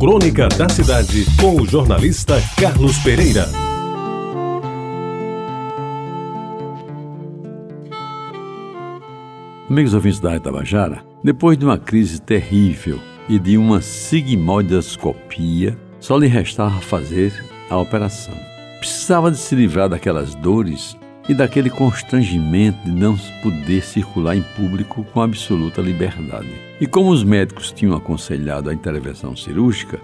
Crônica da Cidade, com o jornalista Carlos Pereira. Amigos ouvintes da Itabajara, depois de uma crise terrível e de uma sigmoidoscopia, só lhe restava fazer a operação. Precisava de se livrar daquelas dores e daquele constrangimento de não poder circular em público com absoluta liberdade. E como os médicos tinham aconselhado a intervenção cirúrgica,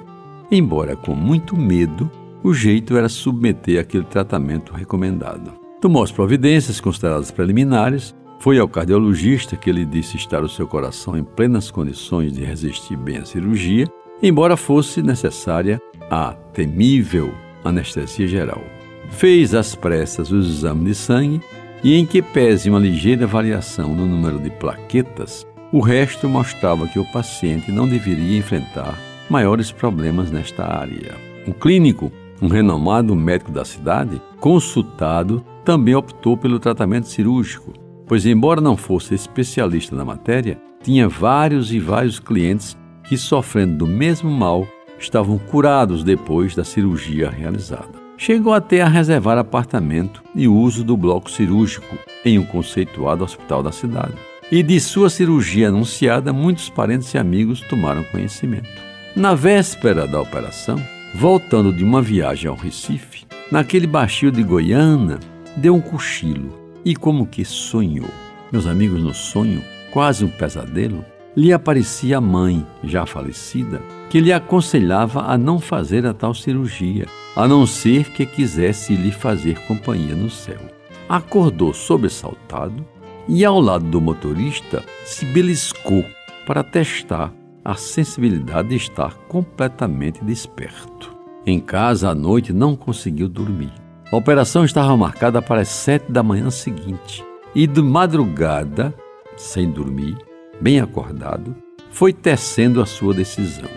embora com muito medo, o jeito era submeter aquele tratamento recomendado. Tomou as providências consideradas preliminares foi ao cardiologista que lhe disse estar o seu coração em plenas condições de resistir bem à cirurgia, embora fosse necessária a temível anestesia geral. Fez às pressas os exames de sangue e, em que pese uma ligeira variação no número de plaquetas, o resto mostrava que o paciente não deveria enfrentar maiores problemas nesta área. O clínico, um renomado médico da cidade, consultado, também optou pelo tratamento cirúrgico pois, embora não fosse especialista na matéria, tinha vários e vários clientes que, sofrendo do mesmo mal, estavam curados depois da cirurgia realizada. Chegou até a reservar apartamento e uso do bloco cirúrgico em um conceituado hospital da cidade. E de sua cirurgia anunciada, muitos parentes e amigos tomaram conhecimento. Na véspera da operação, voltando de uma viagem ao Recife, naquele baixio de Goiânia, deu um cochilo e como que sonhou. Meus amigos, no sonho, quase um pesadelo, lhe aparecia a mãe, já falecida, que lhe aconselhava a não fazer a tal cirurgia, a não ser que quisesse lhe fazer companhia no céu. Acordou sobressaltado e, ao lado do motorista, se beliscou para testar a sensibilidade de estar completamente desperto. Em casa à noite não conseguiu dormir. A operação estava marcada para as sete da manhã seguinte e de madrugada, sem dormir, bem acordado, foi tecendo a sua decisão.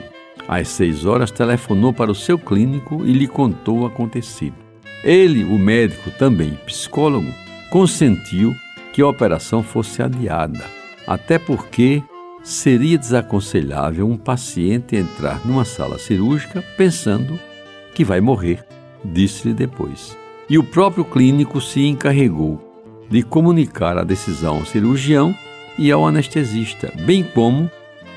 Às seis horas telefonou para o seu clínico e lhe contou o acontecido. Ele, o médico, também psicólogo, consentiu que a operação fosse adiada, até porque seria desaconselhável um paciente entrar numa sala cirúrgica pensando que vai morrer, disse-lhe depois e o próprio clínico se encarregou de comunicar a decisão ao cirurgião e ao anestesista, bem como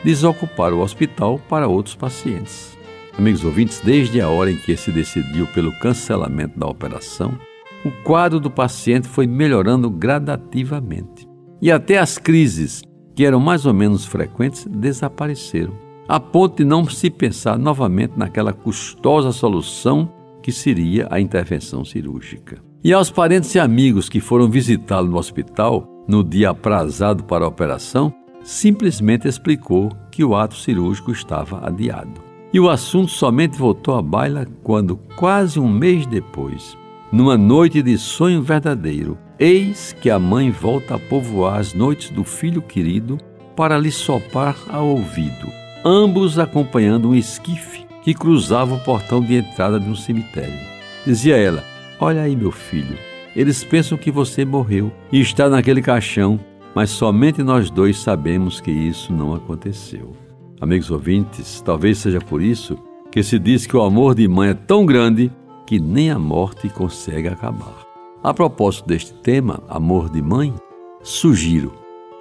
desocupar o hospital para outros pacientes. Amigos ouvintes, desde a hora em que se decidiu pelo cancelamento da operação, o quadro do paciente foi melhorando gradativamente. E até as crises, que eram mais ou menos frequentes, desapareceram, a ponto de não se pensar novamente naquela custosa solução que seria a intervenção cirúrgica. E aos parentes e amigos que foram visitá-lo no hospital no dia aprazado para a operação, simplesmente explicou que o ato cirúrgico estava adiado. E o assunto somente voltou à baila quando, quase um mês depois, numa noite de sonho verdadeiro, eis que a mãe volta a povoar as noites do filho querido para lhe soprar ao ouvido, ambos acompanhando um esquife que cruzava o portão de entrada de um cemitério. Dizia ela: Olha aí, meu filho, eles pensam que você morreu e está naquele caixão, mas somente nós dois sabemos que isso não aconteceu. Amigos ouvintes, talvez seja por isso que se diz que o amor de mãe é tão grande que nem a morte consegue acabar. A propósito deste tema, amor de mãe, sugiro.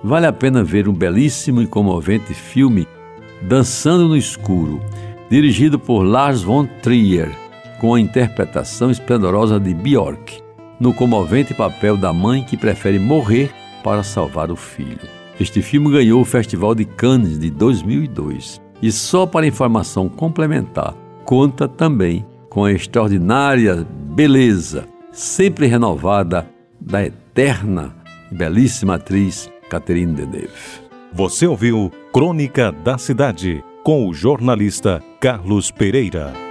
Vale a pena ver um belíssimo e comovente filme Dançando no Escuro, dirigido por Lars von Trier, com a interpretação esplendorosa de Björk, no comovente papel da mãe que prefere morrer para salvar o filho. Este filme ganhou o Festival de Cannes de 2002 e, só para informação complementar, conta também com a extraordinária beleza, sempre renovada, da eterna e belíssima atriz Catherine Deneuve. Você ouviu Crônica da Cidade com o jornalista Carlos Pereira.